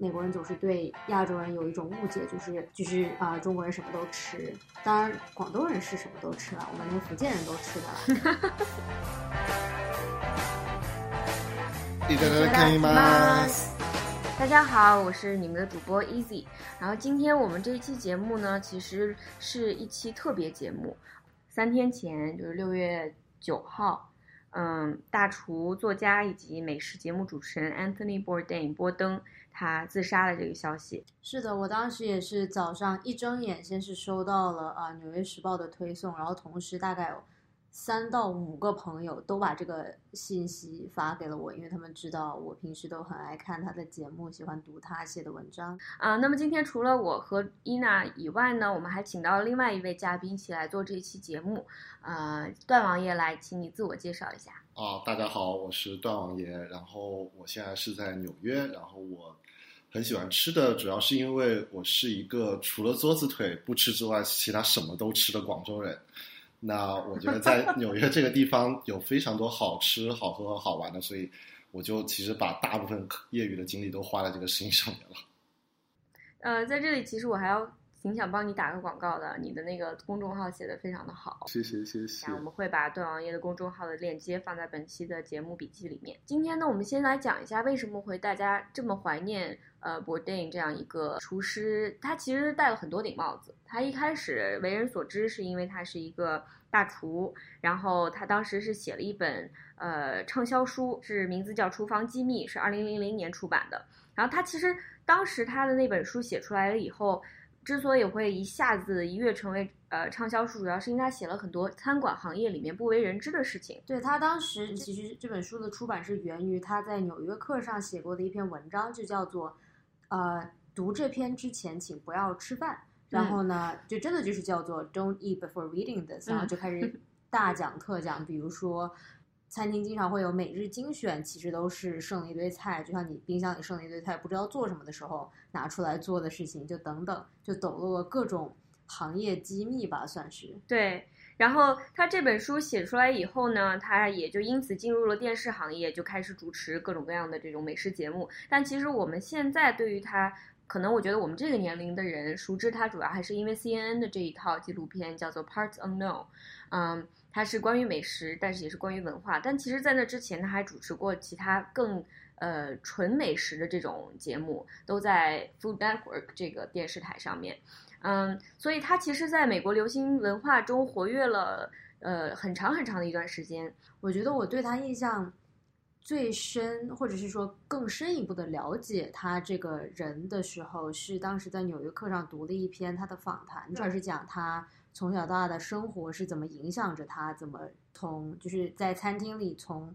美国人总是对亚洲人有一种误解，就是就是啊、中国人什么都吃。当然，广东人是什么都吃了，我们连福建人都吃的了。いただきます。大家好，我是你们的主播 Easy。然后今天我们这一期节目呢，其实是一期特别节目。三天前，就是六月九号，嗯，大厨、作家以及美食节目主持人 Anthony Bourdain 波登 他自杀的这个消息。是的，我当时也是早上一睁眼，先是收到了啊《纽约时报》的推送，然后同时大概有三到五个朋友都把这个信息发给了我，因为他们知道我平时都很爱看他的节目，喜欢读他写的文章。啊、那么今天除了我和伊娜以外呢，我们还请到了另外一位嘉宾一起来做这一期节目。呃，段王爷来，请你自我介绍一下。啊，大家好，我是段王爷，然后我现在是在纽约，然后我很喜欢吃的，主要是因为我是一个除了桌子腿不吃之外，其他什么都吃的广州人。那我觉得在 纽约这个地方有非常多好吃、好喝、好玩的，所以我就其实把大部分业余的精力都花在这个事情上面了。呃，在这里其实我还要挺想帮你打个广告的，你的那个公众号写的非常的好。谢谢谢谢然后我们会把段王爷的公众号的链接放在本期的节目笔记里面。今天呢，我们先来讲一下为什么会大家这么怀念呃 Bourdain 这样一个厨师。他其实戴了很多顶帽子。他一开始为人所知是因为他是一个大厨，然后他当时是写了一本呃畅销书，是名字叫《厨房机密》，是二零零零年出版的。然后他其实当时他的那本书写出来了以后，之所以会一下子一跃成为呃畅销书，主要是因为他写了很多餐馆行业里面不为人知的事情。对他当时其实这本书的出版是源于他在《纽约客》上写过的一篇文章，就叫做呃读这篇之前请不要吃饭。然后呢，就真的就是叫做 "Don't eat before reading this"，、然后就开始大讲特讲，比如说餐厅经常会有每日精选，其实都是剩了一堆菜，就像你冰箱里剩了一堆菜，不知道做什么的时候拿出来做的事情，就等等，就抖露了各种行业机密吧，算是。对，然后他这本书写出来以后呢，他也就因此进入了电视行业，就开始主持各种各样的这种美食节目。但其实我们现在对于他，可能我觉得我们这个年龄的人熟知他，主要还是因为 CNN 的这一套纪录片叫做《Parts Unknown》，嗯，它是关于美食，但是也是关于文化。但其实，在那之前，他还主持过其他更呃纯美食的这种节目，都在 Food Network 这个电视台上面。嗯，所以他其实在美国流行文化中活跃了呃很长很长的一段时间。我觉得我对他印象最深，或者是说更深一步的了解他这个人的时候，是当时在《纽约客》上读了一篇他的访谈，主要是讲他从小到大的生活是怎么影响着他，怎么从就是在餐厅里从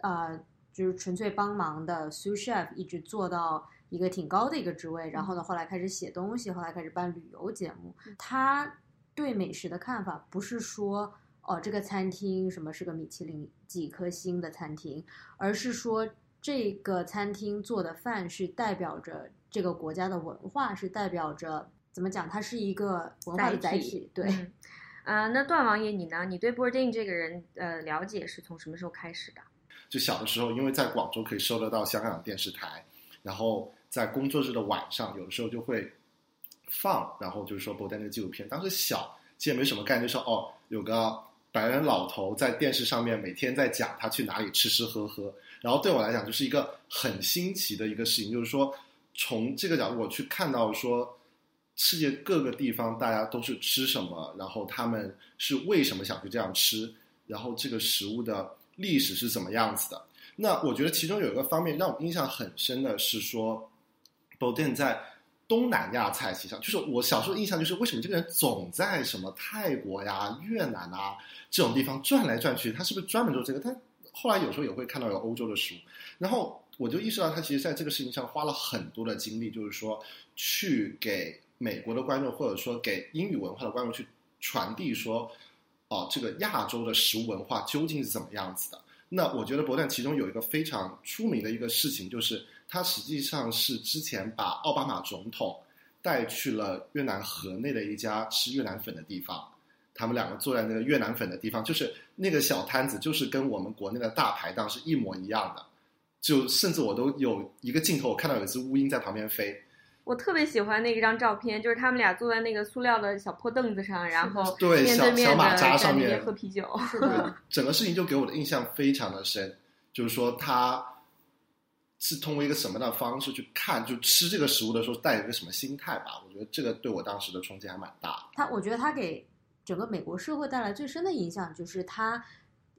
呃就是纯粹帮忙的 sous chef 一直做到一个挺高的一个职位，然后呢后来开始写东西，后来开始办旅游节目。他对美食的看法不是说。哦，这个餐厅什么是个米其林几颗星的餐厅，而是说这个餐厅做的饭是代表着这个国家的文化，是代表着怎么讲，它是一个文化的载体。对，嗯，呃，那段王爷你呢？你对 Bourdain 这个人呃了解是从什么时候开始的？就小的时候，因为在广州可以收得到香港电视台，然后在工作日的晚上，有的时候就会放，然后就是说 Bourdain 的纪录片。当时小，其实也没什么概念，就说哦，有个白人老头在电视上面每天在讲他去哪里吃吃喝喝，然后对我来讲就是一个很新奇的一个事情，就是说从这个角度我去看到说世界各个地方大家都是吃什么，然后他们是为什么想去这样吃，然后这个食物的历史是怎么样子的。那我觉得其中有一个方面让我印象很深的是说 b o d e n 在东南亚菜系上，就是我小时候印象就是为什么这个人总在什么泰国呀、越南啊这种地方转来转去，他是不是专门做这个？他后来有时候也会看到有欧洲的食物，然后我就意识到他其实在这个事情上花了很多的精力，就是说去给美国的观众或者说给英语文化的观众去传递说，哦、这个亚洲的食物文化究竟是怎么样子的。那我觉得伯旦其中有一个非常出名的一个事情，就是他实际上是之前把奥巴马总统带去了越南河内的一家吃越南粉的地方，他们两个坐在那个越南粉的地方，就是那个小摊子，就是跟我们国内的大排档是一模一样的。就甚至我都有一个镜头，我看到有一只乌鹰在旁边飞。我特别喜欢那一张照片，就是他们俩坐在那个塑料的小破凳子上，然后对面对面小小马的扎上面在那边喝啤酒。整个事情就给我的印象非常的深，就是说他是通过一个什么样的方式去看，就吃这个食物的时候带有一个什么心态吧。我觉得这个对我当时的冲击还蛮大的。他我觉得他给整个美国社会带来最深的影响，就是他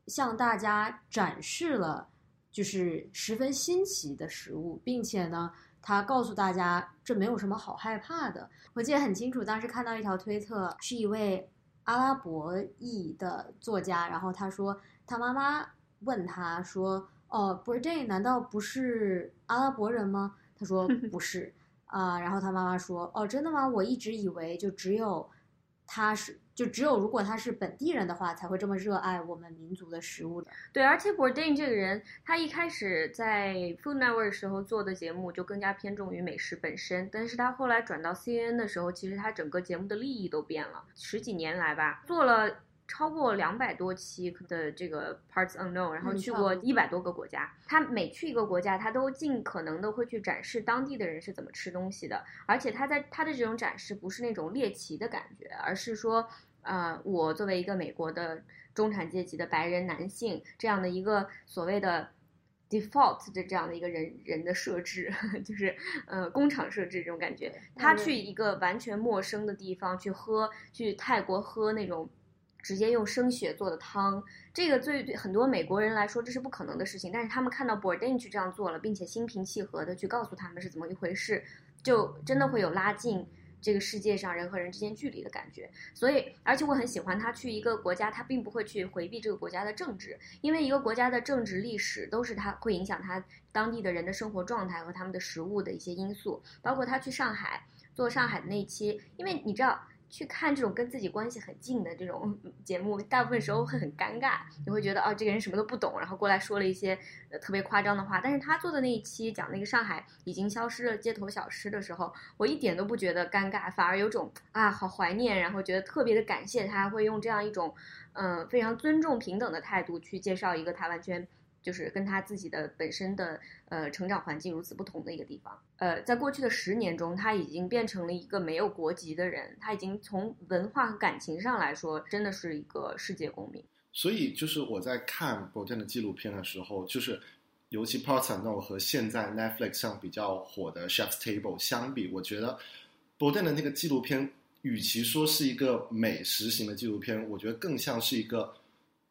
向大家展示了就是十分新奇的食物，并且呢，他告诉大家这没有什么好害怕的。我记得很清楚，当时看到一条推特，是一位阿拉伯裔的作家，然后他说他妈妈问他说：“哦 i n 难道不是阿拉伯人吗？”他说：“不是。”啊、然后他妈妈说：“哦，真的吗？我一直以为就只有他是，就只有如果他是本地人的话，才会这么热爱我们民族的食物的。对，而且 Bourdain 这个人，他一开始在 Food Network 时候做的节目就更加偏重于美食本身，但是他后来转到 CNN 的时候，其实他整个节目的利益都变了。十几年来吧，做了超过两百多期的这个 Parts Unknown，然后去过一百多个国家。他每去一个国家，他都尽可能的会去展示当地的人是怎么吃东西的，而且他在他的这种展示不是那种猎奇的感觉，而是说，呃，我作为一个美国的中产阶级的白人男性，这样的一个所谓的 default 的这样的一个人人的设置，就是呃工厂设置这种感觉。他嗯去一个完全陌生的地方去喝，去泰国喝那种。直接用生血做的汤，这个对对很多美国人来说这是不可能的事情，但是他们看到 Bourdain 去这样做了，并且心平气和的去告诉他们是怎么一回事，就真的会有拉近这个世界上人和人之间距离的感觉。所以，而且我很喜欢他去一个国家，他并不会去回避这个国家的政治，因为一个国家的政治历史都是他会影响他当地的人的生活状态和他们的食物的一些因素。包括他去上海做上海的那一期，因为你知道。去看这种跟自己关系很近的这种节目，大部分时候会很尴尬，你会觉得哦，这个人什么都不懂，然后过来说了一些呃特别夸张的话。但是他做的那一期讲那个上海已经消失了街头小吃的时候，我一点都不觉得尴尬，反而有种啊好怀念，然后觉得特别的感谢他会用这样一种嗯、非常尊重平等的态度去介绍一个他完全就是跟他自己的本身的呃成长环境如此不同的一个地方。呃，在过去的十年中，他已经变成了一个没有国籍的人，他已经从文化和感情上来说，真的是一个世界公民。所以就是我在看 Bojan 的纪录片的时候，就是尤其 Part No 和现在 Netflix 上比较火的 Chef's Table 相比，我觉得 Bojan 的那个纪录片，与其说是一个美食型的纪录片，我觉得更像是一个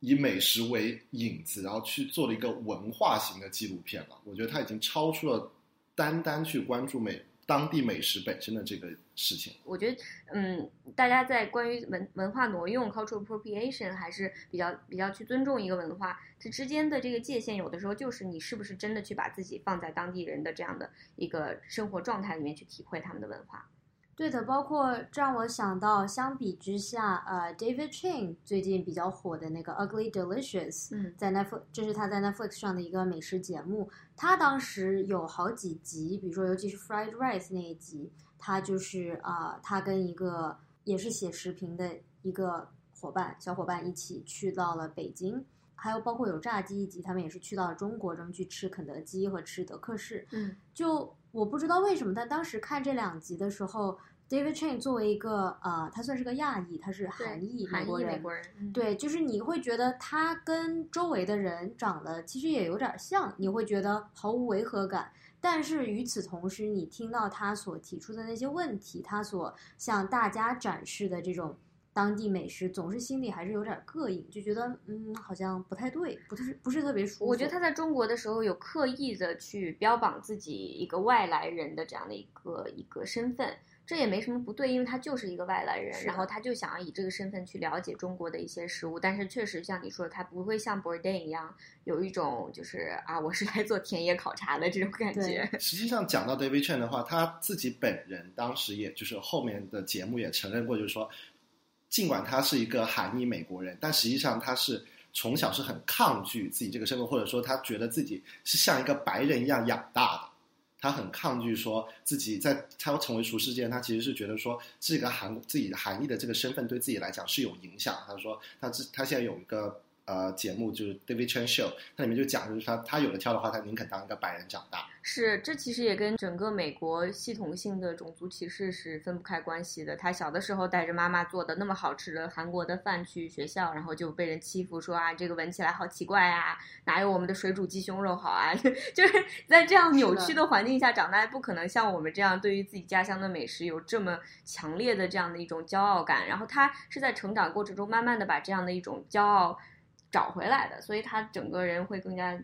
以美食为引子，然后去做了一个文化型的纪录片了。我觉得它已经超出了单单去关注美当地美食本身的这个事情。我觉得，嗯，大家在关于文文化挪用 （cultural appropriation） 还是比较比较去尊重一个文化，这之间的这个界限，有的时候就是你是不是真的去把自己放在当地人的这样的一个生活状态里面去体会他们的文化。对的，包括这让我想到，相比之下，呃，David Chang 最近比较火的那个《Ugly Delicious》，嗯在 Netflix，这是他在 Netflix 上的一个美食节目。他当时有好几集，比如说尤其是 Fried Rice 那一集，他就是啊、呃他跟一个也是写食评的一个伙伴小伙伴一起去到了北京，还有包括有炸鸡一集，他们也是去到了中国，中去吃肯德基和吃德克士。嗯就我不知道为什么，但当时看这两集的时候，David Chang 作为一个呃，他算是个亚裔，他是韩裔美国人，嗯，对，就是你会觉得他跟周围的人长得其实也有点像，你会觉得毫无违和感。但是与此同时，你听到他所提出的那些问题，他所向大家展示的这种当地美食，总是心里还是有点膈应，就觉得嗯，好像不太对，不是不是特别舒服。我觉得他在中国的时候有刻意的去标榜自己一个外来人的这样的一个一个身份，这也没什么不对，因为他就是一个外来人，然后他就想要以这个身份去了解中国的一些食物，但是确实像你说的，他不会像 Bourdain 一样有一种就是啊，我是来做田野考察的这种感觉。实际上讲到 David Chen 的话，他自己本人当时也就是后面的节目也承认过，就是说，尽管他是一个韩裔美国人，但实际上他是从小是很抗拒自己这个身份，或者说他觉得自己是像一个白人一样养大的。他很抗拒说自己在他要成为厨师之前，他其实是觉得说这个韩自己的含义的这个身份对自己来讲是有影响。他说他自他现在有一个呃节目，就是 David Chen Show，它里面就讲，就是他他有的挑的话，他宁肯当一个白人长大。是，这其实也跟整个美国系统性的种族歧视是分不开关系的。他小的时候带着妈妈做的那么好吃的韩国的饭去学校，然后就被人欺负，说啊这个闻起来好奇怪啊，哪有我们的水煮鸡胸肉好啊？就是在这样扭曲的环境下长大，不可能像我们这样对于自己家乡的美食有这么强烈的这样的一种骄傲感。然后他是在成长过程中慢慢的把这样的一种骄傲找回来的，所以他整个人会更加。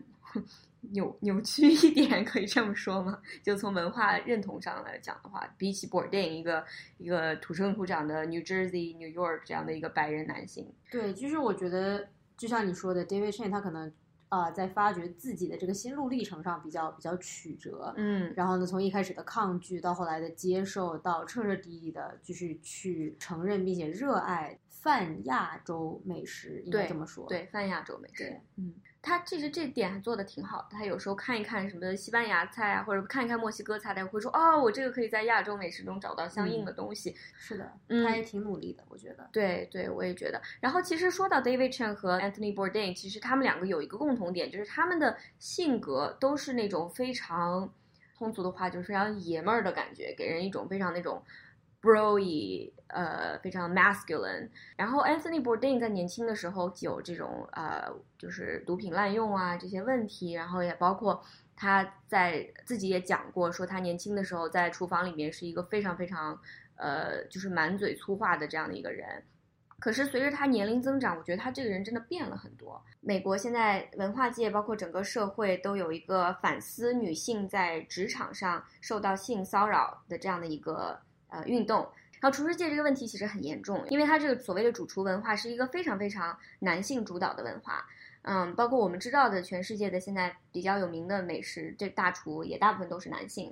扭扭曲一点，可以这么说吗？就从文化认同上来讲的话，比起 Bourdain 一个一个土生土长的 New Jersey、New York 这样的一个白人男性，对，就是我觉得，就像你说的，David Chen 他可能啊，在发掘自己的这个心路历程上比较比较曲折，嗯，然后呢，从一开始的抗拒到后来的接受，到彻彻底底的，就是去承认并且热爱泛亚洲美食，应该这么说，对，泛亚洲美食，嗯。他其实这点还做的挺好的。他有时候看一看什么西班牙菜啊，或者看一看墨西哥菜，他会说：“哦，我这个可以在亚洲美食中找到相应的东西。”是的，他也挺努力的，我觉得。对对，我也觉得。然后其实说到 David Chen 和 Anthony Bourdain，其实他们两个有一个共同点，就是他们的性格都是那种非常通俗的话，就是非常爷们儿的感觉，给人一种非常那种。Broy，呃，非常 masculine。然后 Anthony Bourdain 在年轻的时候有这种呃，就是毒品滥用啊这些问题，然后也包括他在自己也讲过，说他年轻的时候在厨房里面是一个非常非常呃，就是满嘴粗话的这样的一个人。可是随着他年龄增长，我觉得他这个人真的变了很多。美国现在文化界包括整个社会都有一个反思女性在职场上受到性骚扰的这样的一个。呃，运动，然后厨师界这个问题其实很严重，因为它这个所谓的主厨文化是一个非常非常男性主导的文化，嗯，包括我们知道的全世界的现在比较有名的美食，这大厨也大部分都是男性，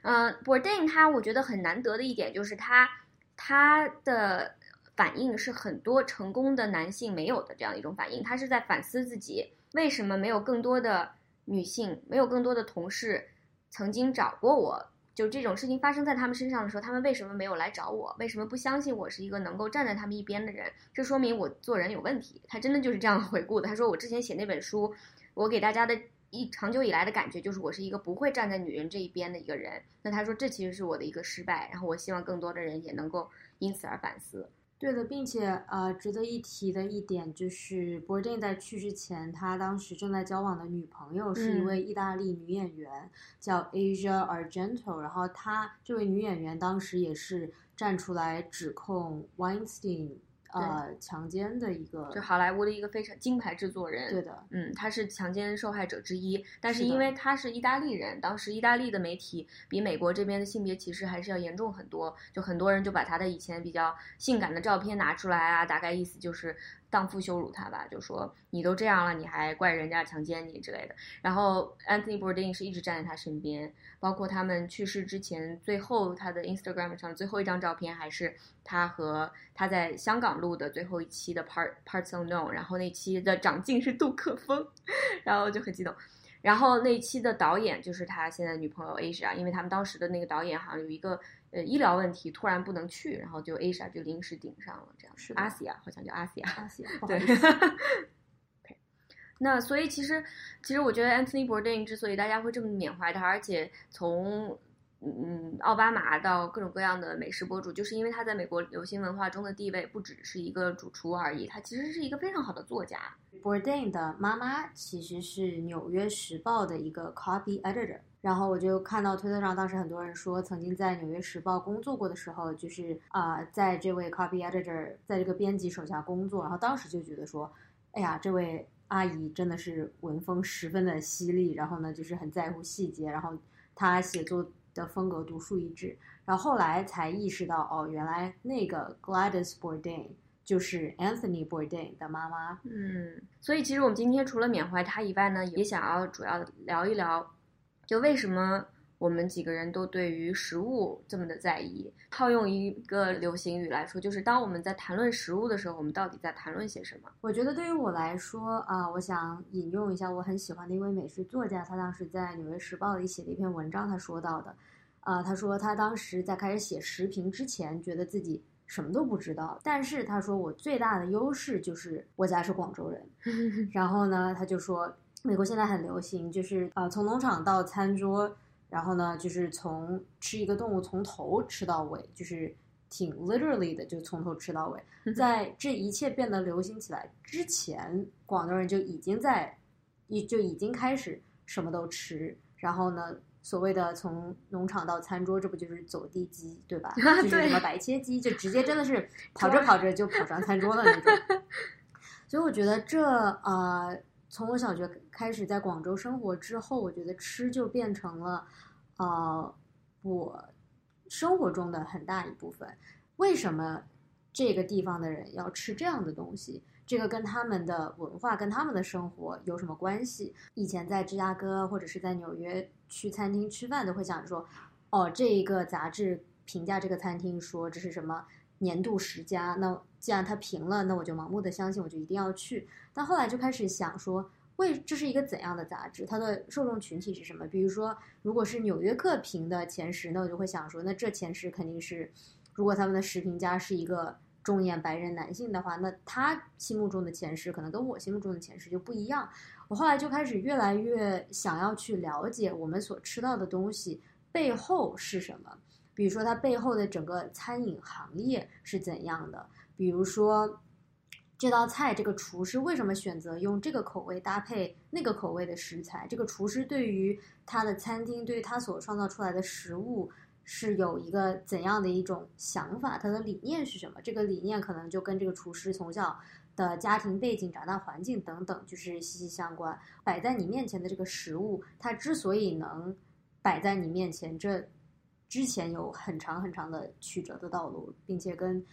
嗯，Bourdain 他我觉得很难得的一点就是他他的反应是很多成功的男性没有的这样一种反应，他是在反思自己为什么没有更多的女性，没有更多的同事曾经找过我。就这种事情发生在他们身上的时候，他们为什么没有来找我？为什么不相信我是一个能够站在他们一边的人？这说明我做人有问题。他真的就是这样回顾的。他说：“我之前写那本书，我给大家的一长久以来的感觉就是我是一个不会站在女人这一边的一个人。”那他说这其实是我的一个失败。然后我希望更多的人也能够因此而反思。对的，并且呃，值得一提的一点就是，Bourdain 在去世前，他当时正在交往的女朋友是一位意大利女演员，叫 Asia Argento。然后她这位女演员当时也是站出来指控 Weinstein。呃，强奸的一个，就好莱坞的一个非常金牌制作人，对的，嗯，他是强奸受害者之一，但是因为他是意大利人，当时意大利的媒体比美国这边的性别歧视还是要严重很多，就很多人就把他的以前比较性感的照片拿出来啊，大概意思就是。荡妇羞辱他吧，就说你都这样了，你还怪人家强奸你之类的。然后 Anthony Bourdain 是一直站在他身边，包括他们去世之前，最后他的 Instagram 上最后一张照片还是他和他在香港录的最后一期的 Part Parts Unknown，然后那期的长镜是杜可风，然后就很激动。然后那期的导演就是他现在女朋友 Asia，因为他们当时的那个导演好像有一个。呃，医疗问题突然不能去，然后就 Asia 就临时顶上了，这样是阿西亚好像叫阿西亚，阿西亚对。那所以其实其实我觉得 Anthony Bourdain 之所以大家会这么缅怀他，而且从嗯奥巴马到各种各样的美食博主，就是因为他在美国流行文化中的地位不只是一个主厨而已，他其实是一个非常好的作家。Bourdain 的妈妈其实是《纽约时报》的一个 copy editor。然后我就看到推特上，当时很多人说，曾经在《纽约时报》工作过的时候，就是啊，在这位 copy editor 在这个编辑手下工作，然后当时就觉得说，哎呀，这位阿姨真的是文风十分的犀利，然后呢，就是很在乎细节，然后她写作的风格独树一帜。然后后来才意识到，哦，原来那个 Gladys Bourdain 就是 Anthony Bourdain 的妈妈。嗯，所以其实我们今天除了缅怀她以外呢，也想要主要聊一聊。就为什么我们几个人都对于食物这么的在意？套用一个流行语来说，就是当我们在谈论食物的时候，我们到底在谈论些什么？我觉得对于我来说啊，我想引用一下我很喜欢的一位美食作家，他当时在《纽约时报》里写的一篇文章，他说到的，啊，他说他当时在开始写食评之前，觉得自己什么都不知道。但是他说我最大的优势就是我家是广州人。然后呢，他就说美国现在很流行，就是呃从农场到餐桌，然后呢就是从吃一个动物从头吃到尾，就是挺 literally 的，就从头吃到尾。在这一切变得流行起来之前，广东人就已经在，已就已经开始什么都吃。然后呢，所谓的从农场到餐桌，这不就是走地鸡，对吧？就是什么白切鸡，就直接真的是 跑着跑着就跑上餐桌了那种。所以我觉得这呃，从我小学开始在广州生活之后，我觉得吃就变成了呃我生活中的很大一部分。为什么？这个地方的人要吃这样的东西，这个跟他们的文化、跟他们的生活有什么关系？以前在芝加哥或者是在纽约去餐厅吃饭，都会想说，哦，这一个杂志评价这个餐厅说这是什么年度十佳，那既然他评了，那我就盲目的相信，我就一定要去。但后来就开始想说，为这是一个怎样的杂志？它的受众群体是什么？比如说，如果是纽约客评的前十，那我就会想说，那这前十肯定是，如果他们的十评家是一个。中年白人男性的话，那他心目中的前十可能跟我心目中的前十就不一样。我后来就开始越来越想要去了解我们所吃到的东西背后是什么，比如说它背后的整个餐饮行业是怎样的，比如说这道菜这个厨师为什么选择用这个口味搭配那个口味的食材，这个厨师对于他的餐厅，对于他所创造出来的食物。是有一个怎样的一种想法？他的理念是什么？这个理念可能就跟这个厨师从小的家庭背景、长大环境等等，就是息息相关。摆在你面前的这个食物，它之所以能摆在你面前，这之前有很长很长的曲折的道路，并且跟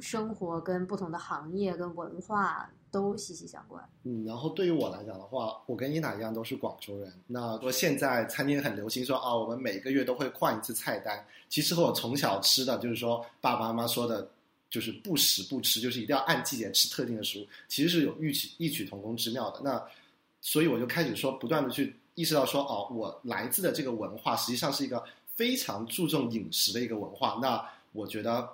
生活、跟不同的行业、跟文化。都息息相关。嗯，然后对于我来讲的话，我跟伊娜一样都是广州人。那说现在餐厅很流行说啊，我们每个月都会换一次菜单。其实和我从小吃的就是说爸爸妈妈说的，就是不时不吃，就是一定要按季节吃特定的食物，其实是有异曲异曲同工之妙的。那所以我就开始说，不断的去意识到说，哦，我来自的这个文化实际上是一个非常注重饮食的一个文化。那我觉得，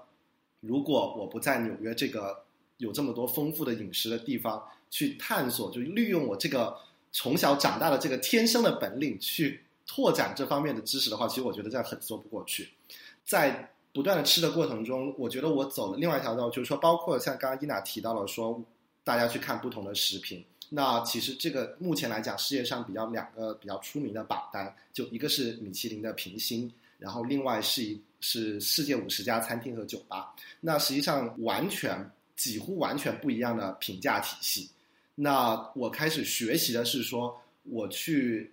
如果我不在纽约这个。有这么多丰富的饮食的地方去探索，就利用我这个从小长大的这个天生的本领去拓展这方面的知识的话，其实我觉得这样很说不过去。在不断的吃的过程中，我觉得我走了另外一条道，就是说，包括像刚刚伊娜提到了说，大家去看不同的食品。那其实这个目前来讲，世界上比较两个比较出名的榜单，就一个是米其林的评星，然后另外是一是世界五十家餐厅和酒吧。那实际上完全。几乎完全不一样的评价体系。那我开始学习的是说，我去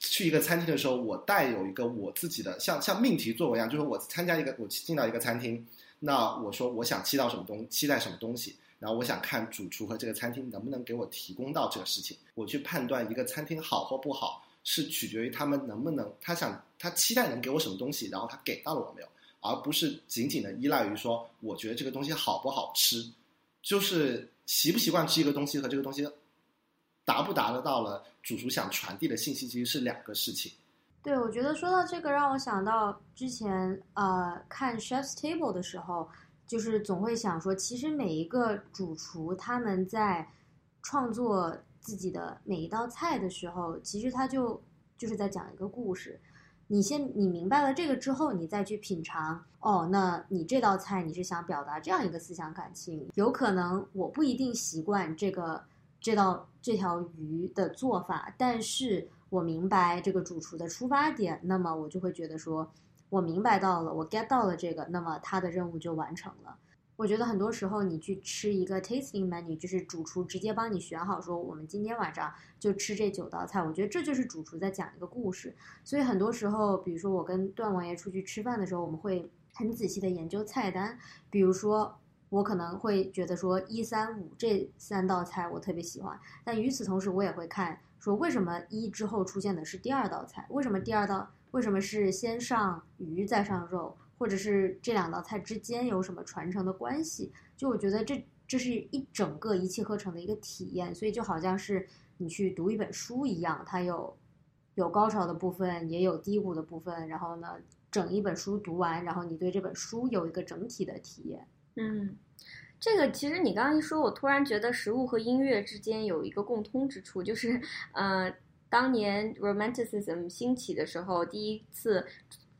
去一个餐厅的时候，我带有一个我自己的像像命题作文一样，就是我参加一个我进到一个餐厅，那我说我想期待什么东期待什么东西，然后我想看主厨和这个餐厅能不能给我提供到这个事情。我去判断一个餐厅好或不好，是取决于他们能不能他想他期待能给我什么东西，然后他给到了我没有，而不是仅仅的依赖于说我觉得这个东西好不好吃。就是习不习惯吃一个东西和这个东西达不达得到了主厨想传递的信息，其实是两个事情。对，我觉得说到这个，让我想到之前呃看 Chef's Table 的时候，就是总会想说，其实每一个主厨他们在创作自己的每一道菜的时候，其实他就就是在讲一个故事。你先，你明白了这个之后，你再去品尝。哦，那你这道菜你是想表达这样一个思想感情？有可能我不一定习惯这个这道这条鱼的做法，但是我明白这个主厨的出发点，那么我就会觉得说，我明白到了，我 get 到了这个，那么他的任务就完成了。我觉得很多时候你去吃一个 tasting menu，就是主厨直接帮你选好，说我们今天晚上就吃这九道菜。我觉得这就是主厨在讲一个故事。所以很多时候，比如说我跟段王爷出去吃饭的时候，我们会很仔细的研究菜单。比如说我可能会觉得说一三五这三道菜我特别喜欢，但与此同时我也会看说为什么一之后出现的是第二道菜，为什么第二道为什么是先上鱼再上肉。或者是这两道菜之间有什么传承的关系？就我觉得这这是一整个一气呵成的一个体验，所以就好像是你去读一本书一样，它有有高潮的部分，也有低谷的部分。然后呢，整一本书读完，然后你对这本书有一个整体的体验。嗯，这个其实你刚刚一说，我突然觉得食物和音乐之间有一个共通之处，就是呃，当年 Romanticism 兴起的时候，第一次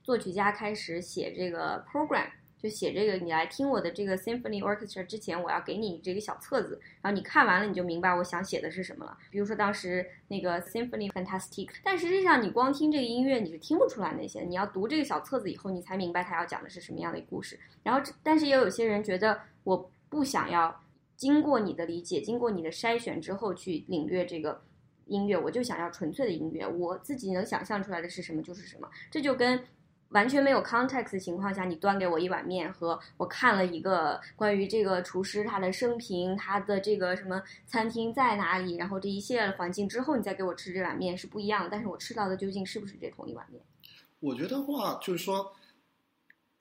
作曲家开始写这个 program。就写这个，你来听我的这个 symphony orchestra 之前，我要给你这个小册子，然后你看完了，你就明白我想写的是什么了。比如说当时那个 symphony fantastic，但实际上你光听这个音乐你是听不出来那些，你要读这个小册子以后，你才明白他要讲的是什么样的故事。然后，但是也有些人觉得我不想要经过你的理解，经过你的筛选之后去领略这个音乐，我就想要纯粹的音乐，我自己能想象出来的是什么就是什么，这就跟。完全没有 context 的情况下，你端给我一碗面，和我看了一个关于这个厨师他的生平，他的这个什么餐厅在哪里，然后这一系列的环境之后，你再给我吃这碗面是不一样的。但是我吃到的究竟是不是这同一碗面？我觉得话就是说，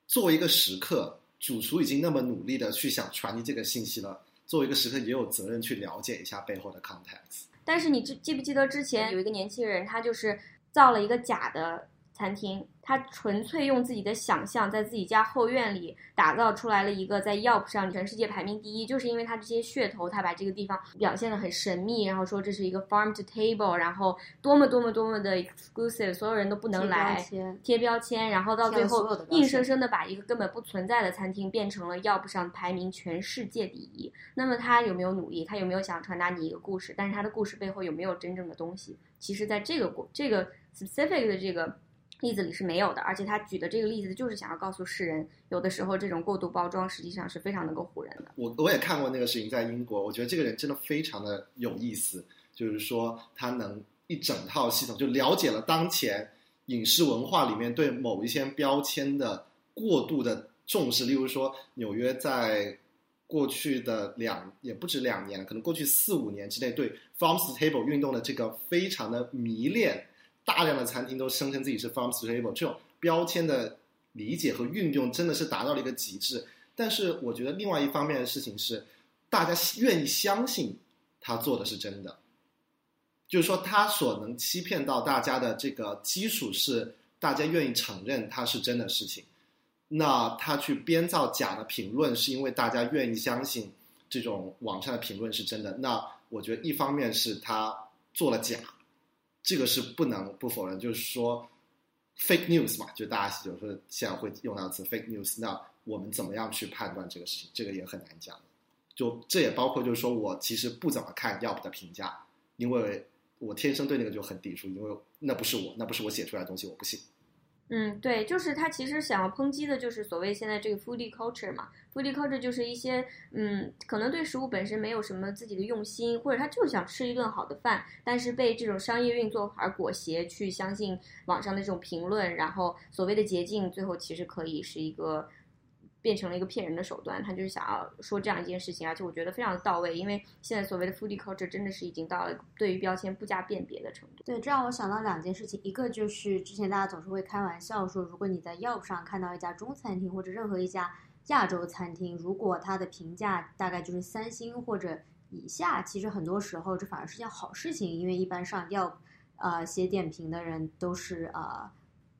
作为一个食客，主厨已经那么努力的去想传递这个信息了，作为一个食客也有责任去了解一下背后的 context。但是你记记不记得之前有一个年轻人，他就是造了一个假的。餐厅，他纯粹用自己的想象，在自己家后院里打造出来了一个在 Yelp 上全世界排名第一，就是因为他这些噱头，他把这个地方表现的很神秘，然后说这是一个 farm to table，然后多么多么多么的 exclusive，所有人都不能来贴标签，然后到最后硬生生的把一个根本不存在的餐厅变成了 Yelp 上排名全世界第一。那么他有没有努力？他有没有想传达你一个故事？但是他的故事背后有没有真正的东西？其实，在这个过这个 specific 的这个。例子里是没有的，而且他举的这个例子就是想要告诉世人，有的时候这种过度包装实际上是非常能够唬人的。我我也看过那个视频，在英国，我觉得这个人真的非常的有意思，就是说他能一整套系统就了解了当前影视文化里面对某一些标签的过度的重视，例如说纽约在过去的两也不止两年，可能过去四五年之内对 farms table 运动的这个非常的迷恋。大量的餐厅都声称自己是 farm to table，这种标签的理解和运用真的是达到了一个极致。但是我觉得另外一方面的事情是，大家愿意相信他做的是真的，就是说他所能欺骗到大家的这个基础是大家愿意承认他是真的事情。那他去编造假的评论，是因为大家愿意相信这种网上的评论是真的。那我觉得一方面是他做了假。这个是不能不否认，就是说，fake news 嘛，就大家有时候现在会用到词 fake news。那我们怎么样去判断这个事情？这个也很难讲。就这也包括，就是说我其实不怎么看 Yelp 的评价，因为我天生对那个就很抵触，因为那不是我，那不是我写出来的东西，我不信。嗯，对，就是他其实想要抨击的，就是所谓现在这个 foodie culture 嘛，foodie culture 就是一些，嗯，可能对食物本身没有什么自己的用心，或者他就想吃一顿好的饭，但是被这种商业运作而裹挟去相信网上的这种评论，然后所谓的捷径，最后其实可以是一个。变成了一个骗人的手段，他就是想要说这样一件事情，而且我觉得非常的到位，因为现在所谓的 foodie culture 真的是已经到了对于标签不加辨别的程度。对，这让我想到两件事情，一个就是之前大家总是会开玩笑说，如果你在 Yelp 上看到一家中餐厅或者任何一家亚洲餐厅，如果它的评价大概就是三星或者以下，其实很多时候这反而是件好事情，因为一般上 Yelp 呃写点评的人都是呃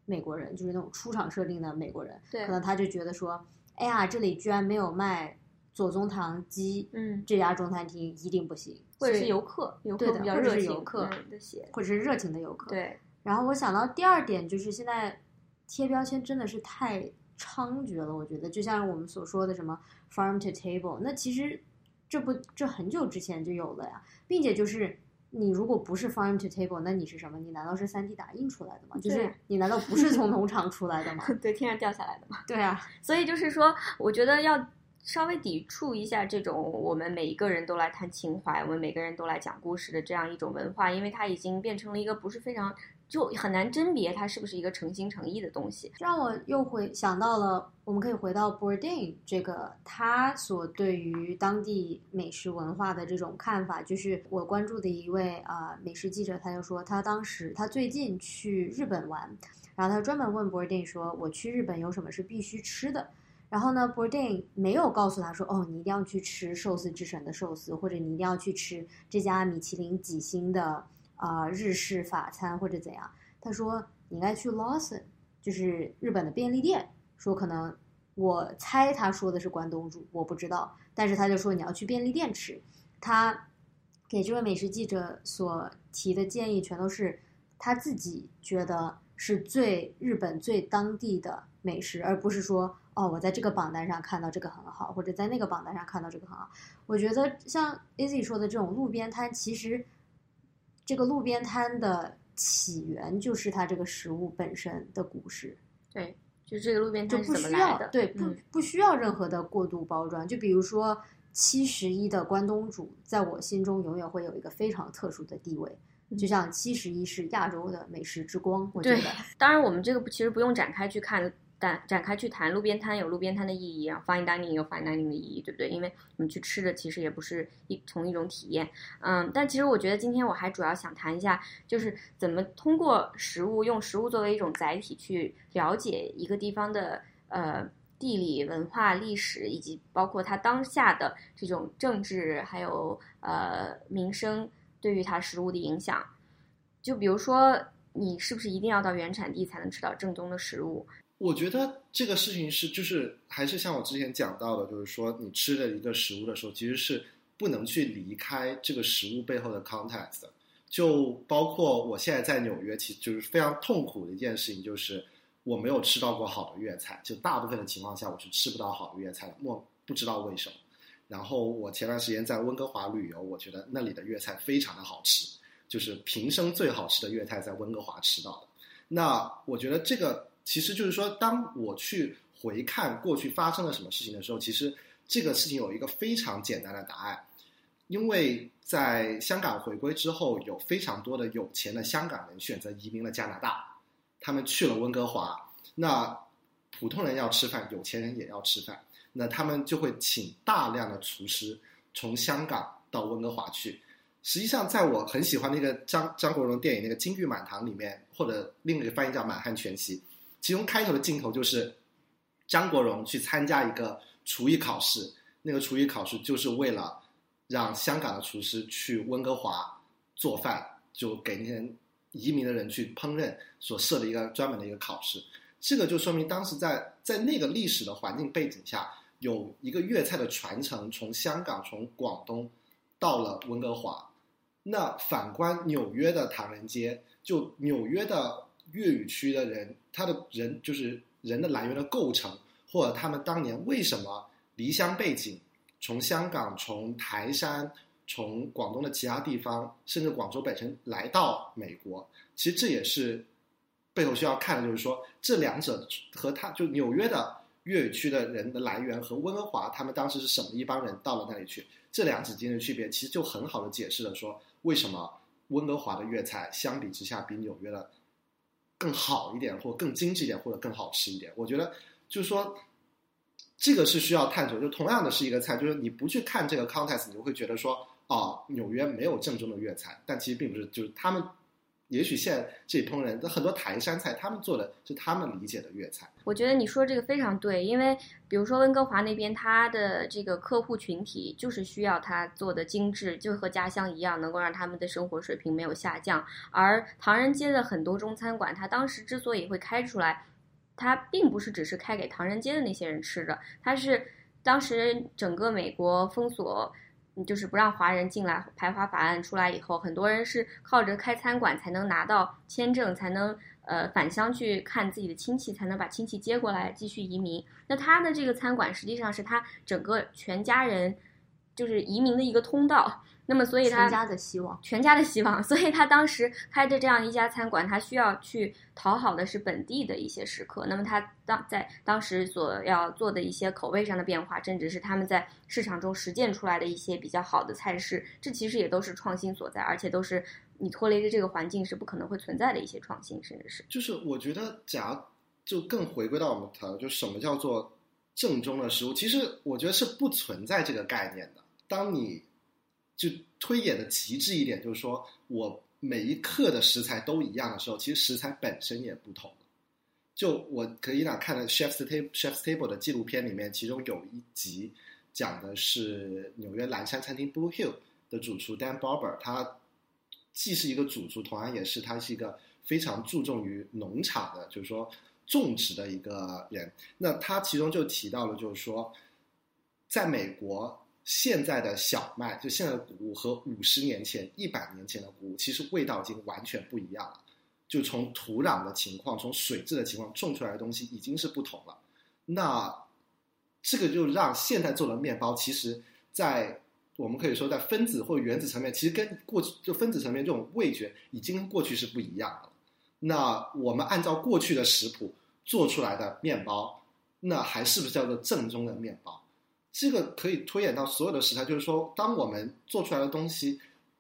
美国人，就是那种出厂设定的美国人，对，可能他就觉得说。哎呀，这里居然没有卖左宗棠鸡，嗯，这家中餐厅一定不行。或者是游客，游客比较热情的写，或者是热情的游客。对。然后我想到第二点，就是现在贴标签真的是太猖獗了。我觉得，就像我们所说的什么 farm to table，那其实这不这很久之前就有了呀，并且就是。你如果不是 farm to table，那你是什么？你难道是三 D 打印出来的吗？就是你难道不是从农场出来的吗？对，天上掉下来的吗？对啊，所以就是说，我觉得要稍微抵触一下这种我们每一个人都来谈情怀，我们每个人都来讲故事的这样一种文化，因为它已经变成了一个不是非常。就很难甄别它是不是一个诚心诚意的东西，让我又回想到了，我们可以回到 Bourdain 这个他所对于当地美食文化的这种看法，就是我关注的一位啊美食记者，他就说他当时他最近去日本玩，然后他专门问 Bourdain 说，我去日本有什么是必须吃的？然后呢，Bourdain 没有告诉他说，哦，你一定要去吃寿司之神的寿司，或者你一定要去吃这家米其林几星的。啊，日式法餐或者怎样？他说你应该去 Lawson，就是日本的便利店，说可能我猜他说的是关东煮，我不知道，但是他就说你要去便利店吃。他给这位美食记者所提的建议，全都是他自己觉得是最日本最当地的美食，而不是说哦，我在这个榜单上看到这个很好，或者在那个榜单上看到这个很好。我觉得像 Easy 说的这种路边摊，其实这个路边摊的起源就是它这个食物本身的故事。对，就这个路边摊是不需要怎么来的？对不嗯不需要任何的过度包装。就比如说七十一的关东煮，在我心中永远会有一个非常特殊的地位。就像七十一是亚洲的美食之光，我觉得当然，我们这个其实不用展开去看，展展开去谈路边摊有路边摊的意义，然后 fine dining 有 fine dining 的意义，对不对？因为我们去吃的其实也不是一同一种体验，嗯，但其实我觉得今天我还主要想谈一下，就是怎么通过食物，用食物作为一种载体去了解一个地方的呃地理文化、历史，以及包括它当下的这种政治还有呃民生对于它食物的影响。就比如说，你是不是一定要到原产地才能吃到正宗的食物？我觉得这个事情是，就是还是像我之前讲到的，就是说你吃的一个食物的时候，其实是不能去离开这个食物背后的 context 的。就包括我现在在纽约，其实就是非常痛苦的一件事情，就是我没有吃到过好的粤菜。就大部分的情况下，我是吃不到好的粤菜的，我不知道为什么。然后我前段时间在温哥华旅游，我觉得那里的粤菜非常的好吃，就是平生最好吃的粤菜在温哥华吃到的。那我觉得这个其实就是说，当我去回看过去发生了什么事情的时候，其实这个事情有一个非常简单的答案，因为在香港回归之后，有非常多的有钱的香港人选择移民了加拿大，他们去了温哥华。那普通人要吃饭，有钱人也要吃饭，那他们就会请大量的厨师从香港到温哥华去。实际上，在我很喜欢那个张张国荣电影那个《金玉满堂》里面，或者另一个翻译叫《满汉全席》，其中开头的镜头就是张国荣去参加一个厨艺考试，那个厨艺考试就是为了让香港的厨师去温哥华做饭，就给那些移民的人去烹饪所设的一个专门的一个考试。这个就说明当时在在那个历史的环境背景下，有一个粤菜的传承，从香港从广东到了温哥华。那反观纽约的唐人街，就纽约的粤语区的人，他的人就是人的来源的构成，或者他们当年为什么离乡背景，从香港、从台山、从广东的其他地方，甚至广州本身来到美国，其实这也是背后需要看的，就是说这两者和他就纽约的粤语区的人的来源和温哥华他们当时是什么一帮人到了那里去，这两者之间的区别，其实就很好的解释了说为什么温哥华的粤菜相比之下比纽约的更好一点，或更精致一点，或者更好吃一点。我觉得就是说。这个是需要探索，就同样的是一个菜，就是你不去看这个 context，你就会觉得说，哦，纽约没有正宗的粤菜，但其实并不是，就是他们，也许现在这帮人，很多台山菜，他们做的是他们理解的粤菜。我觉得你说这个非常对，因为比如说温哥华那边，他的这个客户群体就是需要他做的精致，就和家乡一样，能够让他们的生活水平没有下降。而唐人街的很多中餐馆，它当时之所以会开出来，它并不是只是开给唐人街的那些人吃的，它是当时整个美国封锁。就是不让华人进来，排华法案出来以后，很多人是靠着开餐馆才能拿到签证，才能呃返乡去看自己的亲戚，才能把亲戚接过来继续移民。那他的这个餐馆实际上是他整个全家人就是移民的一个通道。那么，所以他全家的希望，全家的希望。所以他当时开的这样一家餐馆，他需要去讨好的是本地的一些食客。那么他当在当时所要做的一些口味上的变化，甚至是他们在市场中实践出来的一些比较好的菜式，这其实也都是创新所在，而且都是你脱离了这个环境是不可能会存在的一些创新，甚至是就是我觉得，假如就更回归到我们谈，就什么叫做正宗的食物，其实我觉得是不存在这个概念的。当你就推演的极致一点，就是说我每一克的食材都一样的时候，其实食材本身也不同。就我可以哪看了 Chef's Table Chef's Table 的纪录片里面，其中有一集讲的是纽约蓝山餐厅 Blue Hill 的主厨 Dan Barber，他既是一个主厨，同样也是他是一个非常注重于农场的，就是说种植的一个人。那他其中就提到了，就是说，在美国现在的小麦，就现在的谷物和五十年前、一百年前的谷物，其实味道已经完全不一样了。就从土壤的情况、从水质的情况种出来的东西已经是不同了。那这个就让现在做的面包，其实，在我们可以说在分子或原子层面，其实跟过去就分子层面这种味觉已经跟过去是不一样的。那我们按照过去的食谱做出来的面包，那还是不是叫做正宗的面包？这个可以推演到所有的食材，就是说，当我们做出来的东西，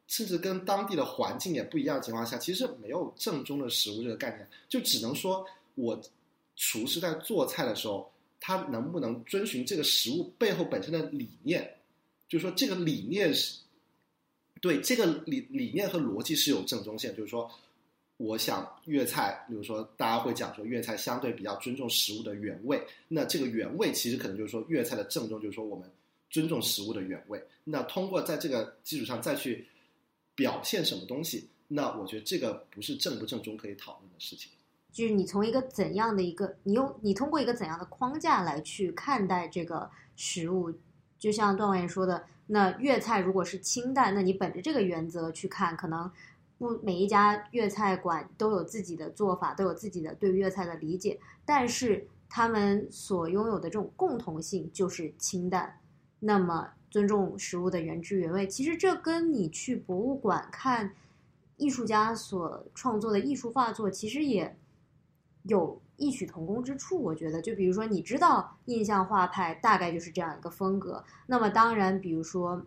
甚至跟当地的环境也不一样的情况下，其实没有正宗的食物这个概念，就只能说我厨师在做菜的时候，他能不能遵循这个食物背后本身的理念，就是说这个理念是对这个理理念和逻辑是有正宗性，就是说。我想粤菜，比如说大家会讲说粤菜相对比较尊重食物的原味，那这个原味其实可能就是说粤菜的正宗，就是说我们尊重食物的原味。那通过在这个基础上再去表现什么东西，那我觉得这个不是正不正宗可以讨论的事情。就是你从一个怎样的一个，你用你通过一个怎样的框架来去看待这个食物，就像段委员说的，那粤菜如果是清淡，那你本着这个原则去看，可能。不，每一家粤菜馆都有自己的做法，都有自己的对粤菜的理解，但是他们所拥有的这种共同性就是清淡。那么，尊重食物的原汁原味，其实这跟你去博物馆看艺术家所创作的艺术画作，其实也有异曲同工之处。我觉得，就比如说，你知道印象画派大概就是这样一个风格，那么当然，比如说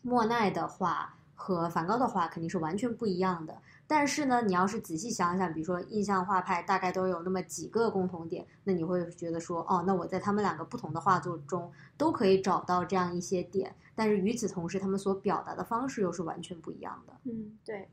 莫奈的画。和梵高的画肯定是完全不一样的，但是呢，你要是仔细想想，比如说印象画派大概都有那么几个共同点，那你会觉得说，哦，那我在他们两个不同的画作中都可以找到这样一些点，但是与此同时，他们所表达的方式又是完全不一样的。嗯，对。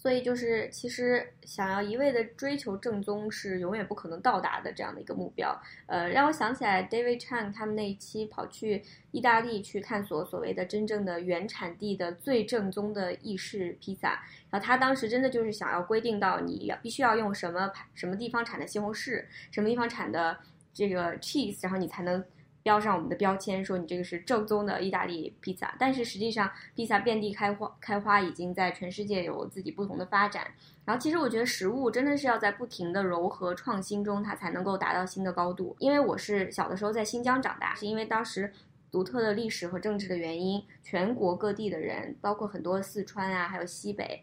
所以就是，其实想要一味的追求正宗是永远不可能到达的这样的一个目标。呃，让我想起来 David Chang 他们那一期跑去意大利去探索所谓的真正的原产地的最正宗的意式披萨。然后他当时真的就是想要规定到你要必须要用什么什么地方产的西红柿，什么地方产的这个 cheese，然后你才能。标上我们的标签，说你这个是正宗的意大利披萨，但是实际上披萨遍地开花，开花已经在全世界有自己不同的发展。然后其实我觉得食物真的是要在不停的柔和创新中，它才能够达到新的高度。因为我是小的时候在新疆长大，是因为当时独特的历史和政治的原因，全国各地的人，包括很多四川啊，还有西北。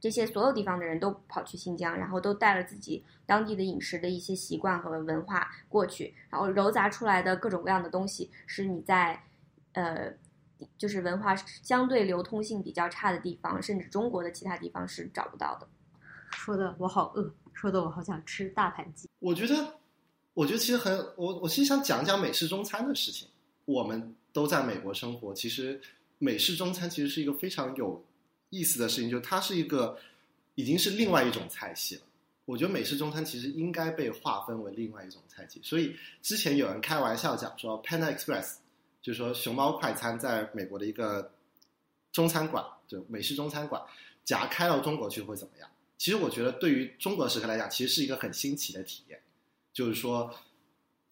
这些所有地方的人都跑去新疆，然后都带了自己当地的饮食的一些习惯和文化过去，然后糅杂出来的各种各样的东西，是你在，呃，就是文化相对流通性比较差的地方，甚至中国的其他地方是找不到的。说的我好饿，说的我好想吃大盘鸡。我觉得，我觉得其实很，我我其实想讲讲美式中餐的事情。我们都在美国生活，其实美式中餐其实是一个非常有。意思的事情，就是它是一个已经是另外一种菜系了。我觉得美式中餐其实应该被划分为另外一种菜系。所以之前有人开玩笑讲说，Panda Express，就是说熊猫快餐在美国的一个中餐馆，就美式中餐馆，假开到中国去会怎么样？其实我觉得对于中国食客来讲，其实是一个很新奇的体验。就是说，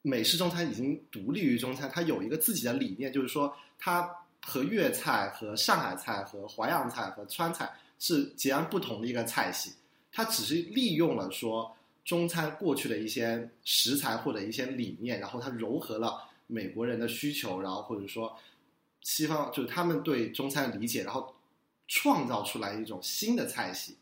美式中餐已经独立于中餐，它有一个自己的理念，就是说它。和粤菜、和上海菜、和淮扬菜、和川菜是截然不同的一个菜系。它只是利用了说中餐过去的一些食材或者一些理念，然后它糅合了美国人的需求，然后或者说西方就是他们对中餐的理解，然后创造出来一种新的菜系。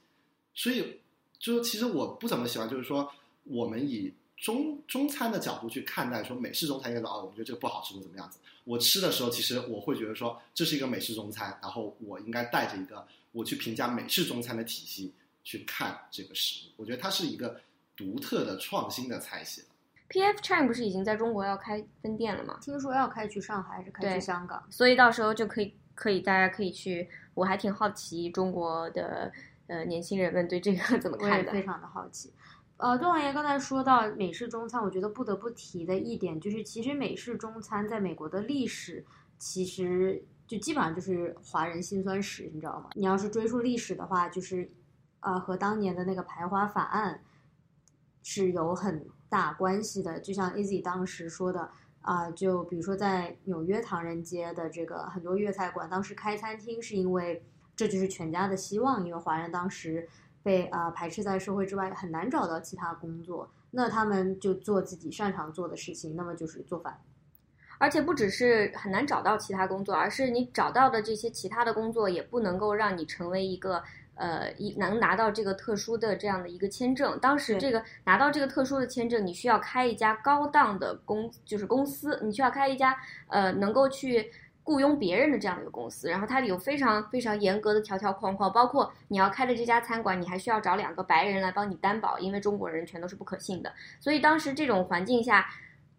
所以，就其实我不怎么喜欢，就是说我们以中中餐的角度去看待说美式中餐，应该说哦，我们觉得这个不好吃或怎么样子。我吃的时候，其实我会觉得说这是一个美式中餐，然后我应该带着一个我去评价美式中餐的体系去看这个食物。我觉得它是一个独特的创新的菜系。P.F. Chang 不是已经在中国要开分店了吗？听说要开去上海还是开去香港？所以到时候就可以可以大家可以去。我还挺好奇中国的呃年轻人们对这个怎么看的？非常的好奇。呃，段王爷刚才说到美式中餐，我觉得不得不提的一点就是，其实美式中餐在美国的历史，其实就基本上就是华人辛酸史，你知道吗？你要是追溯历史的话，就是，呃，和当年的那个排华法案是有很大关系的。就像 Easy 当时说的啊、就比如说在纽约唐人街的这个很多粤菜馆，当时开餐厅是因为这就是全家的希望，因为华人当时被啊、排斥在社会之外，很难找到其他工作，那他们就做自己擅长做的事情，那么就是做饭。而且不只是很难找到其他工作，而是你找到的这些其他的工作也不能够让你成为一个呃一能拿到这个特殊的这样的一个签证。当时这个拿到这个特殊的签证，你需要开一家高档的公就是公司，你需要开一家呃能够去。雇佣别人的这样的一个公司，然后它有非常非常严格的条条框框，包括你要开的这家餐馆，你还需要找两个白人来帮你担保，因为中国人全都是不可信的。所以当时这种环境下，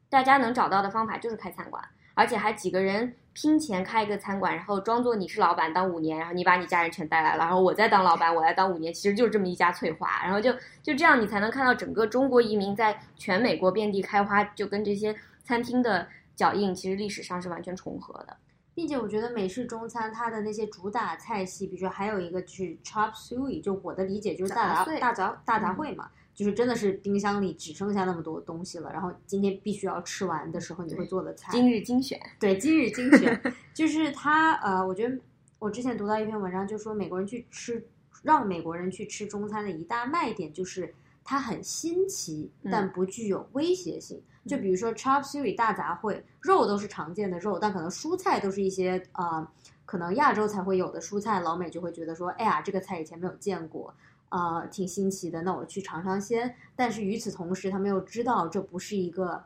大家能找到的方法就是开餐馆，而且还几个人拼钱开一个餐馆，然后装作你是老板当五年，然后你把你家人全带来了，然后我再当老板，我来当五年，其实就是这么一家翠华，然后就就这样，你才能看到整个中国移民在全美国遍地开花，就跟这些餐厅的脚印其实历史上是完全重合的。并且我觉得美式中餐它的那些主打菜系，比如说还有一个就是 chop suey，就我的理解就是大杂大杂大杂烩嘛，就是真的是冰箱里只剩下那么多东西了，然后今天必须要吃完的时候你会做的菜。今日精选，对今日精选，就是它呃，我觉得我之前读到一篇文章，就说美国人去吃让美国人去吃中餐的一大卖点就是它很新奇，嗯但不具有威胁性。就比如说 chop suey 大杂烩，肉都是常见的肉，但可能蔬菜都是一些啊、呃可能亚洲才会有的蔬菜，老美就会觉得说，哎呀，这个菜以前没有见过，啊，挺新奇的，那我去尝尝鲜。但是与此同时，他们又知道这不是一个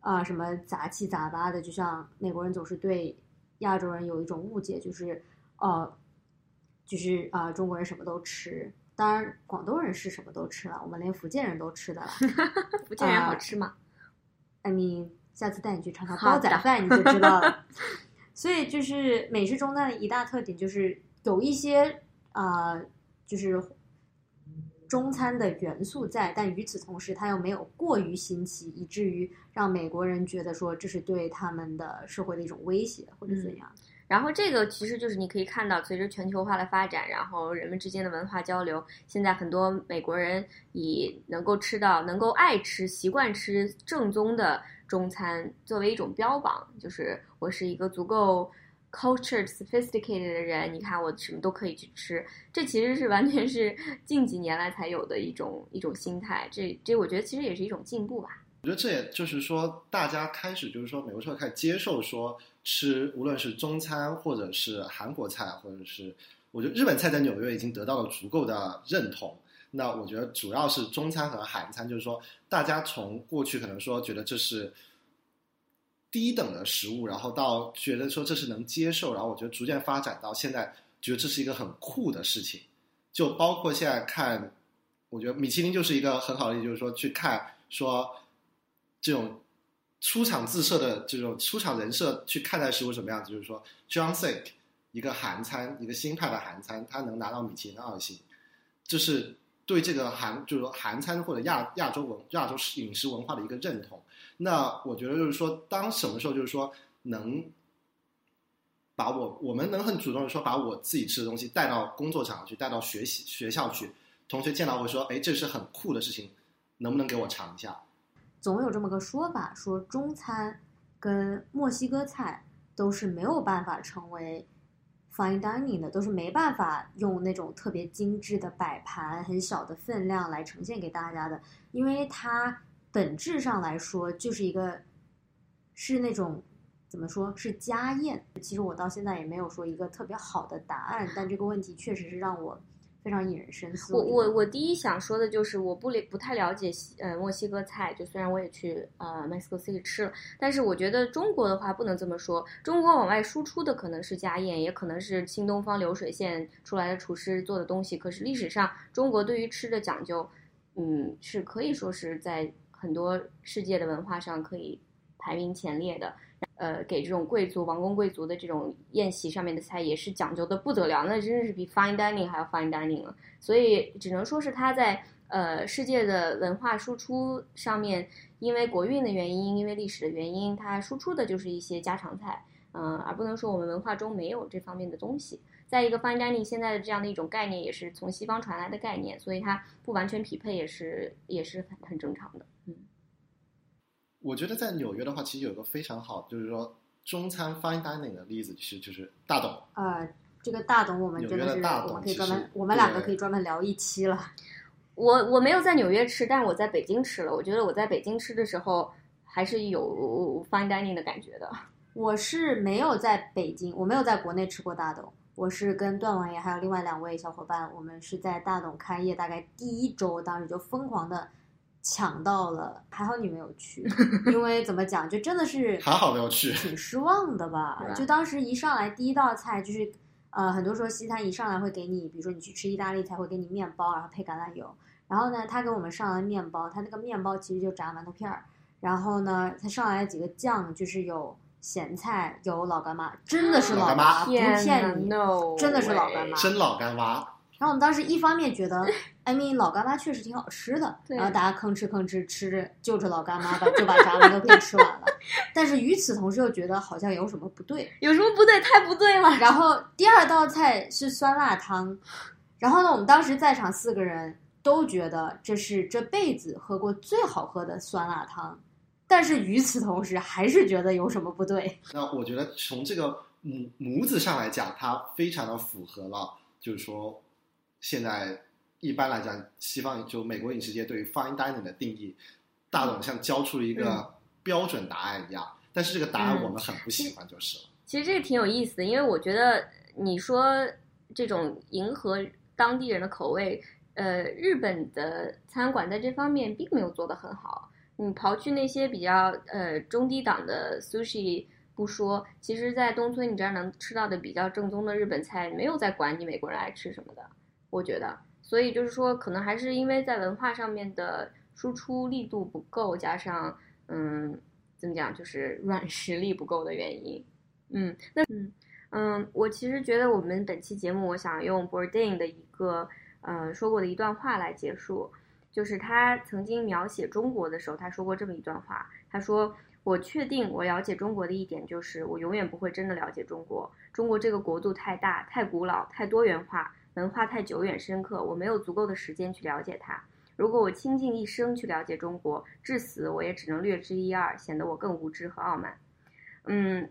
啊、什么杂七杂八的，就像美国人总是对亚洲人有一种误解，就是呃，就是啊、中国人什么都吃。当然，广东人是什么都吃了，我们连福建人都吃的了。福建人好吃吗？I mean，下次带你去尝尝煲仔饭，你就知道了。所以就是美式中餐的一大特点就是有一些啊、呃就是中餐的元素在，但与此同时，它又没有过于新奇，以至于让美国人觉得说这是对他们的社会的一种威胁或者怎样。然后这个其实就是你可以看到，随着全球化的发展，然后人们之间的文化交流，现在很多美国人以能够吃到、能够爱吃、习惯吃正宗的中餐作为一种标榜，就是我是一个足够 cultured、sophisticated 的人。你看我什么都可以去吃，这其实是完全是近几年来才有的一种一种心态。这这我觉得其实也是一种进步吧。我觉得这也就是说，大家开始就是说，美国社会开始接受说吃，无论是中餐或者是韩国菜，或者是我觉得日本菜在纽约已经得到了足够的认同。那我觉得主要是中餐和韩餐，就是说大家从过去可能说觉得这是低等的食物，然后到觉得说这是能接受，然后我觉得逐渐发展到现在觉得这是一个很酷的事情。就包括现在看，我觉得米其林就是一个很好的例子，就是说去看说。这种出场自设的这种出场人设去看待食物什么样子，就是说 John Sick 一个韩餐，一个新派的韩餐，它能拿到米其林二星，就是对这个韩就是说韩餐或者亚亚洲文亚洲饮食文化的一个认同。那我觉得就是说，当什么时候就是说能把我我们能很主动的说把我自己吃的东西带到工作场去，带到学习学校去，同学见到会说，哎，这是很酷的事情，能不能给我尝一下？总有这么个说法，说中餐跟墨西哥菜都是没有办法成为 fine dining 的，都是没办法用那种特别精致的摆盘、很小的分量来呈现给大家的，因为它本质上来说就是一个是那种怎么说是家宴。其实我到现在也没有说一个特别好的答案，但这个问题确实是让我非常引人深思。我我我第一想说的就是我不了不太了解西呃墨西哥菜，就虽然我也去呃 Mexico City 吃了，但是我觉得中国的话不能这么说，中国往外输出的可能是家宴，也可能是新东方流水线出来的厨师做的东西，可是历史上中国对于吃的讲究，嗯，是可以说是在很多世界的文化上可以排名前列的。呃，给这种贵族、王公贵族的这种宴席上面的菜也是讲究的不得了，那真的是比 fine dining 还要 fine dining 了。所以只能说是它在呃世界的文化输出上面，因为国运的原因，因为历史的原因，它输出的就是一些家常菜。嗯、而不能说我们文化中没有这方面的东西。再一个，fine dining 现在的这样的一种概念也是从西方传来的概念，所以它不完全匹配也是也是很很正常的。嗯，我觉得在纽约的话，其实有一个非常好，就是说中餐 fine dining 的例子，其实就是大董。呃，这个大董我们真的是纽约的大董我们可以专门，我们两个可以专门聊一期了。我我没有在纽约吃，但是我在北京吃了。我觉得我在北京吃的时候还是有 fine dining 的感觉的。我是没有在北京，我没有在国内吃过大董。我是跟段王爷还有另外两位小伙伴，我们是在大董开业大概第一周，当时就疯狂的抢到了。还好你没有去，因为怎么讲，就真的是还好没有去挺失望的吧？就当时一上来第一道菜就是，呃，很多时候西餐一上来会给你，比如说你去吃意大利菜会给你面包，然后配橄榄油。然后呢，他给我们上了面包，他那个面包其实就炸馒头片儿。然后呢，他上来几个酱，就是有咸菜，有老干妈，真的是老干干妈不骗你。，no，真的是老干妈真老干妈，然后我们当时一方面觉得，I mean 老干妈确实挺好吃的，然后大家吭哧吭哧吃着就着老干妈把就把炸馒头片吃完了。但是与此同时又觉得好像有什么不对。有什么不对？太不对了。然后第二道菜是酸辣汤，然后呢，我们当时在场四个人都觉得这是这辈子喝过最好喝的酸辣汤，但是与此同时还是觉得有什么不对。那我觉得从这个模模子上来讲，它非常的符合了，就是说现在一般来讲，西方就美国饮食界对于 fine dining 的定义，大董像交出了一个标准答案一样，但是这个答案嗯我们很不喜欢，就是了。其实这个挺有意思的，因为我觉得你说这种迎合当地人的口味，呃，日本的餐馆在这方面并没有做得很好。你刨去那些比较呃中低档的 sushi 不说，其实，在东村你这儿能吃到的比较正宗的日本菜，没有在管你美国人爱吃什么的，我觉得。所以就是说，可能还是因为在文化上面的输出力度不够，加上嗯，怎么讲，就是软实力不够的原因。嗯，那嗯嗯，我其实觉得我们本期节目，我想用 Bourdain 的一个呃说过的一段话来结束，就是他曾经描写中国的时候，他说过这么一段话，他说：“我确定我了解中国的一点就是，我永远不会真的了解中国。中国这个国度太大、太古老、太多元化，文化太久远深刻，我没有足够的时间去了解它。如果我倾尽一生去了解中国，至死我也只能略知一二，显得我更无知和傲慢。”嗯。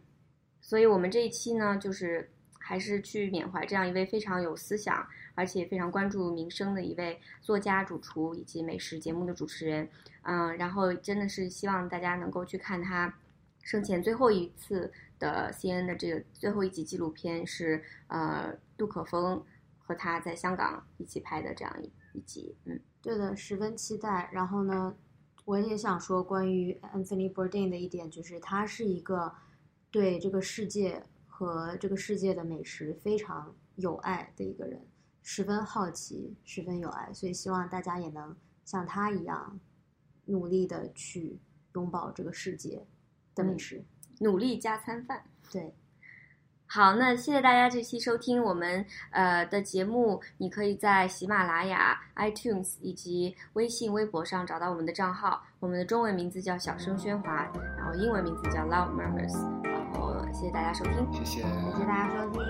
所以，我们这一期呢，就是还是去缅怀这样一位非常有思想，而且非常关注民生的一位作家、主厨以及美食节目的主持人。嗯，然后真的是希望大家能够去看他生前最后一次的 C N 的这个最后一集纪录片，是呃杜可风和他在香港一起拍的这样一一集。嗯，对的，十分期待。然后呢，我也想说关于 Anthony Bourdain 的一点，就是他是一个对这个世界和这个世界的美食非常有爱的一个人，十分好奇，十分有爱，所以希望大家也能像他一样，努力的去拥抱这个世界的美食。努力加餐饭。对，好，那谢谢大家这期收听我们呃的节目。你可以在喜马拉雅、iTunes 以及微信、微博上找到我们的账号。我们的中文名字叫小声喧哗，然后英文名字叫 Loud Murmurs。然后谢谢大家收听。谢谢。感谢大家收听。